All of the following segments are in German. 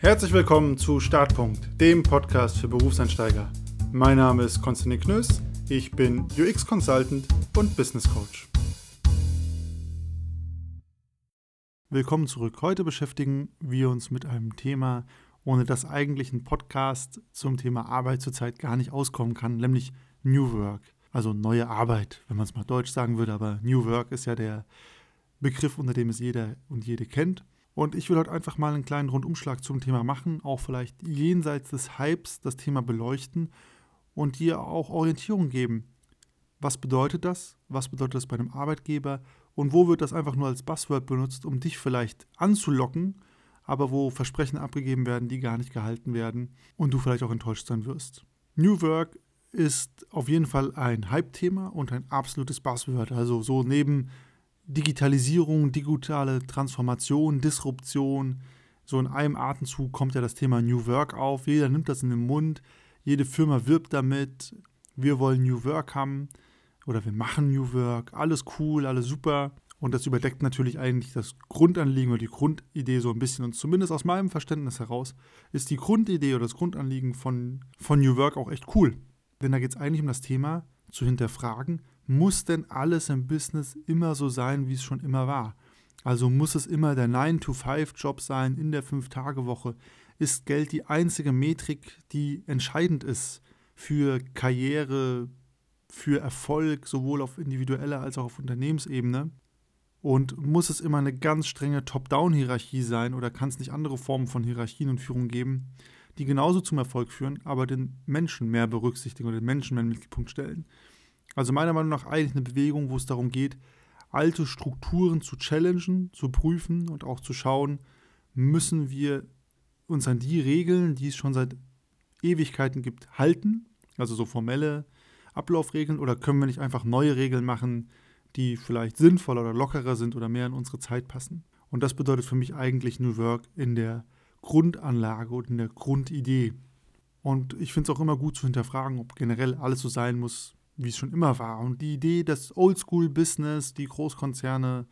Herzlich willkommen zu Startpunkt, dem Podcast für Berufseinsteiger. Mein Name ist Konstantin Knöss, ich bin UX-Consultant und Business Coach. Willkommen zurück. Heute beschäftigen wir uns mit einem Thema, ohne das eigentlich ein Podcast zum Thema Arbeit zurzeit gar nicht auskommen kann, nämlich New Work. Also neue Arbeit, wenn man es mal deutsch sagen würde, aber New Work ist ja der Begriff, unter dem es jeder und jede kennt. Und ich will heute einfach mal einen kleinen Rundumschlag zum Thema machen, auch vielleicht jenseits des Hypes das Thema beleuchten und dir auch Orientierung geben. Was bedeutet das? Was bedeutet das bei einem Arbeitgeber? Und wo wird das einfach nur als Buzzword benutzt, um dich vielleicht anzulocken, aber wo Versprechen abgegeben werden, die gar nicht gehalten werden und du vielleicht auch enttäuscht sein wirst? New Work ist auf jeden Fall ein Hype-Thema und ein absolutes Buzzword. Also so neben Digitalisierung, digitale Transformation, Disruption. So in einem Atemzug kommt ja das Thema New Work auf. Jeder nimmt das in den Mund. Jede Firma wirbt damit. Wir wollen New Work haben oder wir machen New Work. Alles cool, alles super. Und das überdeckt natürlich eigentlich das Grundanliegen oder die Grundidee so ein bisschen. Und zumindest aus meinem Verständnis heraus ist die Grundidee oder das Grundanliegen von, von New Work auch echt cool. Denn da geht es eigentlich um das Thema zu hinterfragen, muss denn alles im Business immer so sein, wie es schon immer war? Also muss es immer der 9-to-5-Job sein in der 5-Tage-Woche? Ist Geld die einzige Metrik, die entscheidend ist für Karriere, für Erfolg, sowohl auf individueller als auch auf Unternehmensebene? Und muss es immer eine ganz strenge Top-Down-Hierarchie sein oder kann es nicht andere Formen von Hierarchien und Führung geben, die genauso zum Erfolg führen, aber den Menschen mehr berücksichtigen oder den Menschen mehr in den Mittelpunkt stellen? Also meiner Meinung nach eigentlich eine Bewegung, wo es darum geht, alte Strukturen zu challengen, zu prüfen und auch zu schauen, müssen wir uns an die Regeln, die es schon seit Ewigkeiten gibt, halten, also so formelle Ablaufregeln, oder können wir nicht einfach neue Regeln machen, die vielleicht sinnvoller oder lockerer sind oder mehr in unsere Zeit passen. Und das bedeutet für mich eigentlich New Work in der Grundanlage und in der Grundidee. Und ich finde es auch immer gut zu hinterfragen, ob generell alles so sein muss, wie es schon immer war. Und die Idee, das Oldschool-Business, die Großkonzerne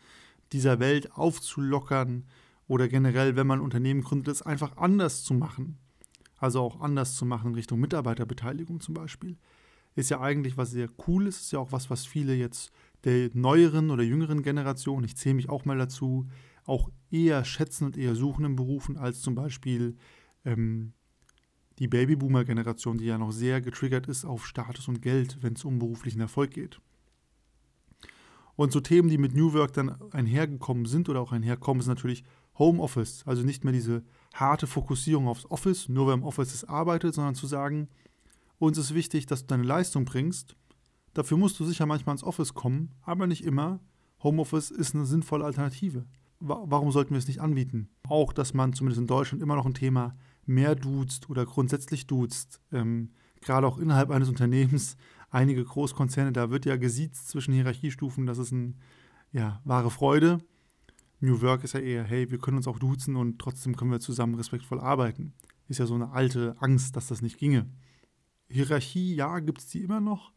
dieser Welt aufzulockern oder generell, wenn man Unternehmen gründet, es einfach anders zu machen. Also auch anders zu machen in Richtung Mitarbeiterbeteiligung zum Beispiel. Ist ja eigentlich was sehr cool ist, ist ja auch was, was viele jetzt der neueren oder jüngeren Generation, ich zähle mich auch mal dazu, auch eher schätzen und eher suchen in Berufen als zum Beispiel ähm, die Babyboomer-Generation, die ja noch sehr getriggert ist auf Status und Geld, wenn es um beruflichen Erfolg geht. Und so Themen, die mit New Work dann einhergekommen sind oder auch einherkommen, ist natürlich Homeoffice. Also nicht mehr diese harte Fokussierung aufs Office, nur wer im Office ist, arbeitet, sondern zu sagen, uns ist wichtig, dass du deine Leistung bringst. Dafür musst du sicher manchmal ins Office kommen, aber nicht immer. Homeoffice ist eine sinnvolle Alternative. Warum sollten wir es nicht anbieten? Auch, dass man zumindest in Deutschland immer noch ein Thema mehr duzt oder grundsätzlich duzt, ähm, gerade auch innerhalb eines Unternehmens, einige Großkonzerne, da wird ja gesiezt zwischen Hierarchiestufen, das ist eine ja, wahre Freude. New Work ist ja eher, hey, wir können uns auch duzen und trotzdem können wir zusammen respektvoll arbeiten. Ist ja so eine alte Angst, dass das nicht ginge. Hierarchie, ja, gibt es die immer noch,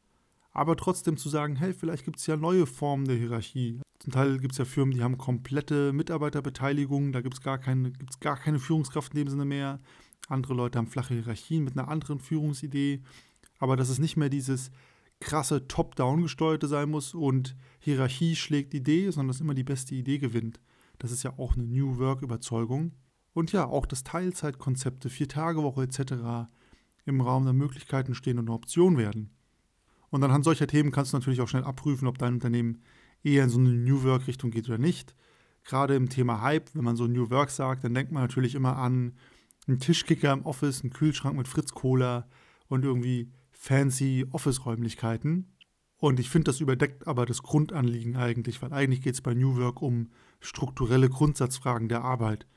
aber trotzdem zu sagen, hey, vielleicht gibt es ja neue Formen der Hierarchie. Zum Teil gibt es ja Firmen, die haben komplette Mitarbeiterbeteiligung, da gibt es gar, keine, gar keine Führungskraft in dem Sinne mehr. Andere Leute haben flache Hierarchien mit einer anderen Führungsidee. Aber dass es nicht mehr dieses krasse Top-Down gesteuerte sein muss und Hierarchie schlägt Idee, sondern dass immer die beste Idee gewinnt. Das ist ja auch eine New Work-Überzeugung. Und ja, auch das Teilzeitkonzepte, Vier-Tage-Woche etc. im Raum der Möglichkeiten stehen und eine Option werden. Und anhand solcher Themen kannst du natürlich auch schnell abprüfen, ob dein Unternehmen eher in so eine New Work-Richtung geht oder nicht. Gerade im Thema Hype, wenn man so New Work sagt, dann denkt man natürlich immer an einen Tischkicker im Office, einen Kühlschrank mit Fritz Cola und irgendwie fancy Office-Räumlichkeiten. Und ich finde, das überdeckt aber das Grundanliegen eigentlich, weil eigentlich geht es bei New Work um strukturelle Grundsatzfragen der Arbeit.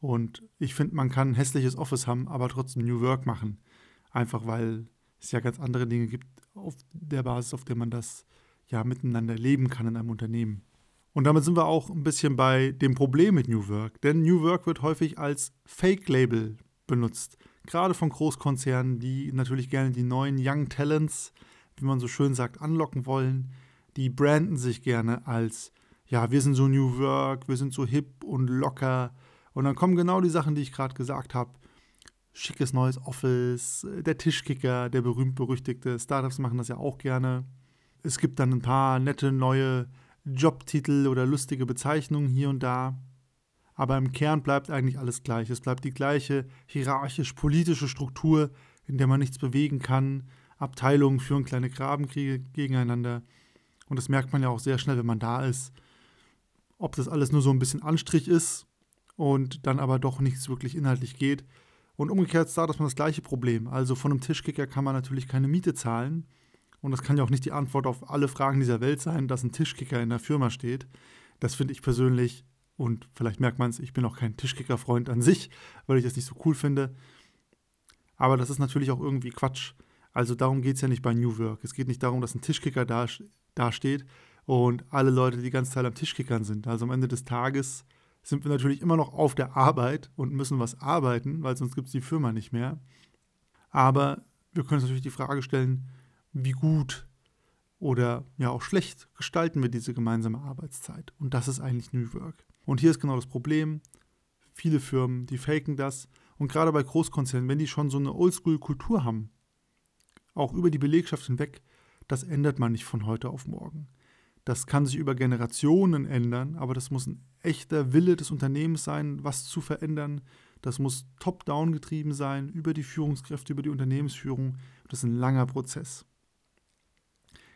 Und ich finde, man kann ein hässliches Office haben, aber trotzdem New Work machen. Einfach weil es ja ganz andere Dinge gibt auf der Basis, auf der man das ja miteinander leben kann in einem Unternehmen. Und damit sind wir auch ein bisschen bei dem Problem mit New Work. Denn New Work wird häufig als Fake-Label benutzt. Gerade von Großkonzernen, die natürlich gerne die neuen Young Talents, wie man so schön sagt, anlocken wollen. Die branden sich gerne als, ja, wir sind so New Work, wir sind so hip und locker Und dann kommen genau die Sachen, die ich gerade gesagt habe. Schickes neues Office, der Tischkicker, der berühmt-berüchtigte. Startups machen das ja auch gerne. Es gibt dann ein paar nette neue Jobtitel oder lustige Bezeichnungen hier und da. Aber im Kern bleibt eigentlich alles gleich. Es bleibt die gleiche hierarchisch-politische Struktur, in der man nichts bewegen kann. Abteilungen führen kleine Grabenkriege gegeneinander. Und das merkt man ja auch sehr schnell, wenn man da ist. Ob das alles nur so ein bisschen Anstrich ist und dann aber doch nichts wirklich inhaltlich geht. Und umgekehrt ist da dass man das gleiche Problem. Also von einem Tischkicker kann man natürlich keine Miete zahlen. Und das kann ja auch nicht die Antwort auf alle Fragen dieser Welt sein, dass ein Tischkicker in der Firma steht. Das finde ich persönlich, und vielleicht merkt man es, ich bin auch kein Tischkicker-Freund an sich, weil ich das nicht so cool finde. Aber das ist natürlich auch irgendwie Quatsch. Also darum geht es ja nicht bei New Work. Es geht nicht darum, dass ein Tischkicker da, da steht und alle Leute die ganze Zeit am Tischkickern sind. Also am Ende des Tages sind wir natürlich immer noch auf der Arbeit und müssen was arbeiten, weil sonst gibt es die Firma nicht mehr. Aber wir können uns natürlich die Frage stellen, wie gut oder ja auch schlecht gestalten wir diese gemeinsame Arbeitszeit. Und das ist eigentlich New Work. Und hier ist genau das Problem. Viele Firmen, die faken das. Und gerade bei Großkonzernen, wenn die schon so eine Oldschool-Kultur haben, auch über die Belegschaft hinweg, das ändert man nicht von heute auf morgen. Das kann sich über Generationen ändern, aber das muss ein echter Wille des Unternehmens sein, was zu verändern. Das muss top-down getrieben sein, über die Führungskräfte, über die Unternehmensführung. Das ist ein langer Prozess.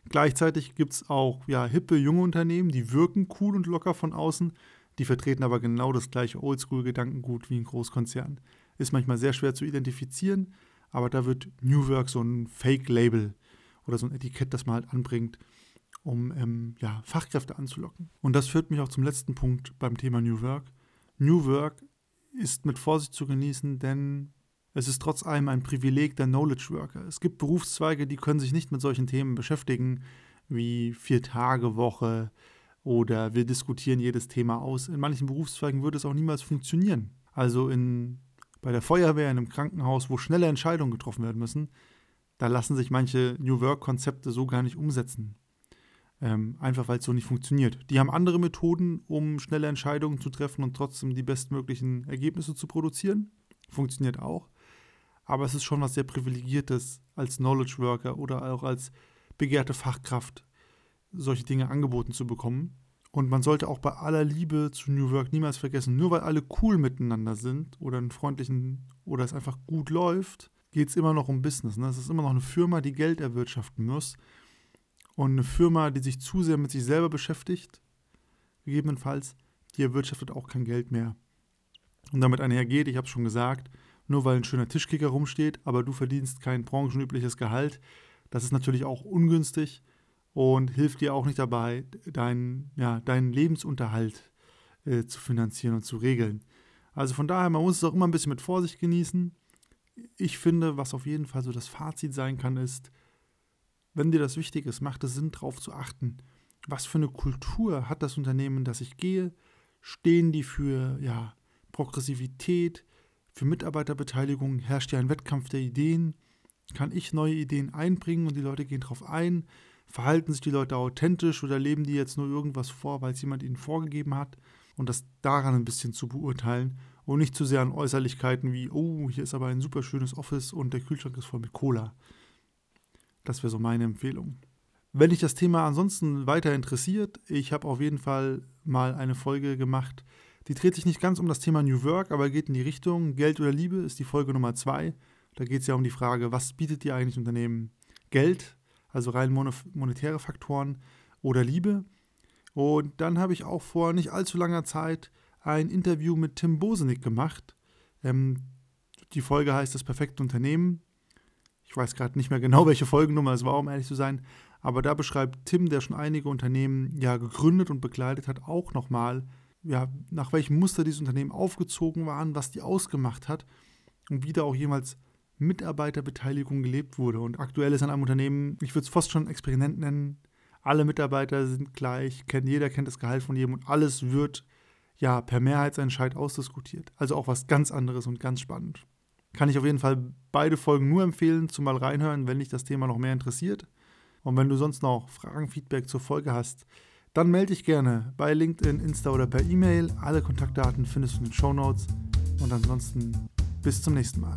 Gleichzeitig gibt es auch ja, hippe junge Unternehmen, die wirken cool und locker von außen, die vertreten aber genau das gleiche Oldschool-Gedankengut wie ein Großkonzern. Ist manchmal sehr schwer zu identifizieren, aber da wird New Work so ein Fake-Label oder so ein Etikett, das man halt anbringt, um ähm, ja, Fachkräfte anzulocken. Und das führt mich auch zum letzten Punkt beim Thema New Work. New Work ist mit Vorsicht zu genießen, denn es ist trotz allem ein Privileg der Knowledge Worker. Es gibt Berufszweige, die können sich nicht mit solchen Themen beschäftigen, wie Vier-Tage-Woche oder wir diskutieren jedes Thema aus. In manchen Berufszweigen würde es auch niemals funktionieren. Also in, bei der Feuerwehr, in einem Krankenhaus, wo schnelle Entscheidungen getroffen werden müssen, da lassen sich manche New Work-Konzepte so gar nicht umsetzen. Ähm, einfach weil es so nicht funktioniert. Die haben andere Methoden, um schnelle Entscheidungen zu treffen und trotzdem die bestmöglichen Ergebnisse zu produzieren. Funktioniert auch aber es ist schon was sehr Privilegiertes als Knowledge Worker oder auch als begehrte Fachkraft solche Dinge angeboten zu bekommen. Und man sollte auch bei aller Liebe zu New Work niemals vergessen, nur weil alle cool miteinander sind oder einen freundlichen oder es einfach gut läuft, geht es immer noch um Business. Ne? Es ist immer noch eine Firma, die Geld erwirtschaften muss. Und eine Firma, die sich zu sehr mit sich selber beschäftigt, gegebenenfalls, die erwirtschaftet auch kein Geld mehr. Und damit einhergeht, ich habe es schon gesagt, nur weil ein schöner Tischkicker rumsteht, aber du verdienst kein branchenübliches Gehalt. Das ist natürlich auch ungünstig und hilft dir auch nicht dabei, deinen, ja, deinen Lebensunterhalt äh, zu finanzieren und zu regeln. Also von daher, man muss es auch immer ein bisschen mit Vorsicht genießen. Ich finde, was auf jeden Fall so das Fazit sein kann, ist, wenn dir das wichtig ist, macht es Sinn, darauf zu achten, was für eine Kultur hat das Unternehmen, das ich gehe? Stehen die für ja, Progressivität? Für Mitarbeiterbeteiligung herrscht ja ein Wettkampf der Ideen. Kann ich neue Ideen einbringen und die Leute gehen darauf ein? Verhalten sich die Leute authentisch oder leben die jetzt nur irgendwas vor, weil es jemand ihnen vorgegeben hat? Und das daran ein bisschen zu beurteilen und nicht zu sehr an Äußerlichkeiten wie, oh, hier ist aber ein super schönes Office und der Kühlschrank ist voll mit Cola. Das wäre so meine Empfehlung. Wenn dich das Thema ansonsten weiter interessiert, ich habe auf jeden Fall mal eine Folge gemacht die dreht sich nicht ganz um das Thema New Work, aber geht in die Richtung Geld oder Liebe ist die Folge Nummer zwei. Da geht es ja um die Frage, was bietet dir eigentlich Unternehmen? Geld, also rein monetäre Faktoren oder Liebe. Und dann habe ich auch vor nicht allzu langer Zeit ein Interview mit Tim Bosenik gemacht. Ähm, die Folge heißt Das perfekte Unternehmen. Ich weiß gerade nicht mehr genau, welche Folgennummer es war, um ehrlich zu sein. Aber da beschreibt Tim, der schon einige Unternehmen ja gegründet und begleitet hat, auch nochmal, ja, nach welchem Muster diese Unternehmen aufgezogen waren, was die ausgemacht hat und wie da auch jemals Mitarbeiterbeteiligung gelebt wurde. Und aktuell ist an einem Unternehmen, ich würde es fast schon Experiment nennen, alle Mitarbeiter sind gleich, kennt, jeder kennt das Gehalt von jedem und alles wird ja per Mehrheitsentscheid ausdiskutiert. Also auch was ganz anderes und ganz spannend. Kann ich auf jeden Fall beide Folgen nur empfehlen, zumal reinhören, wenn dich das Thema noch mehr interessiert. Und wenn du sonst noch Fragen, Feedback zur Folge hast, dann melde dich gerne bei LinkedIn, Insta oder per E-Mail. Alle Kontaktdaten findest du in den Show Notes. Und ansonsten bis zum nächsten Mal.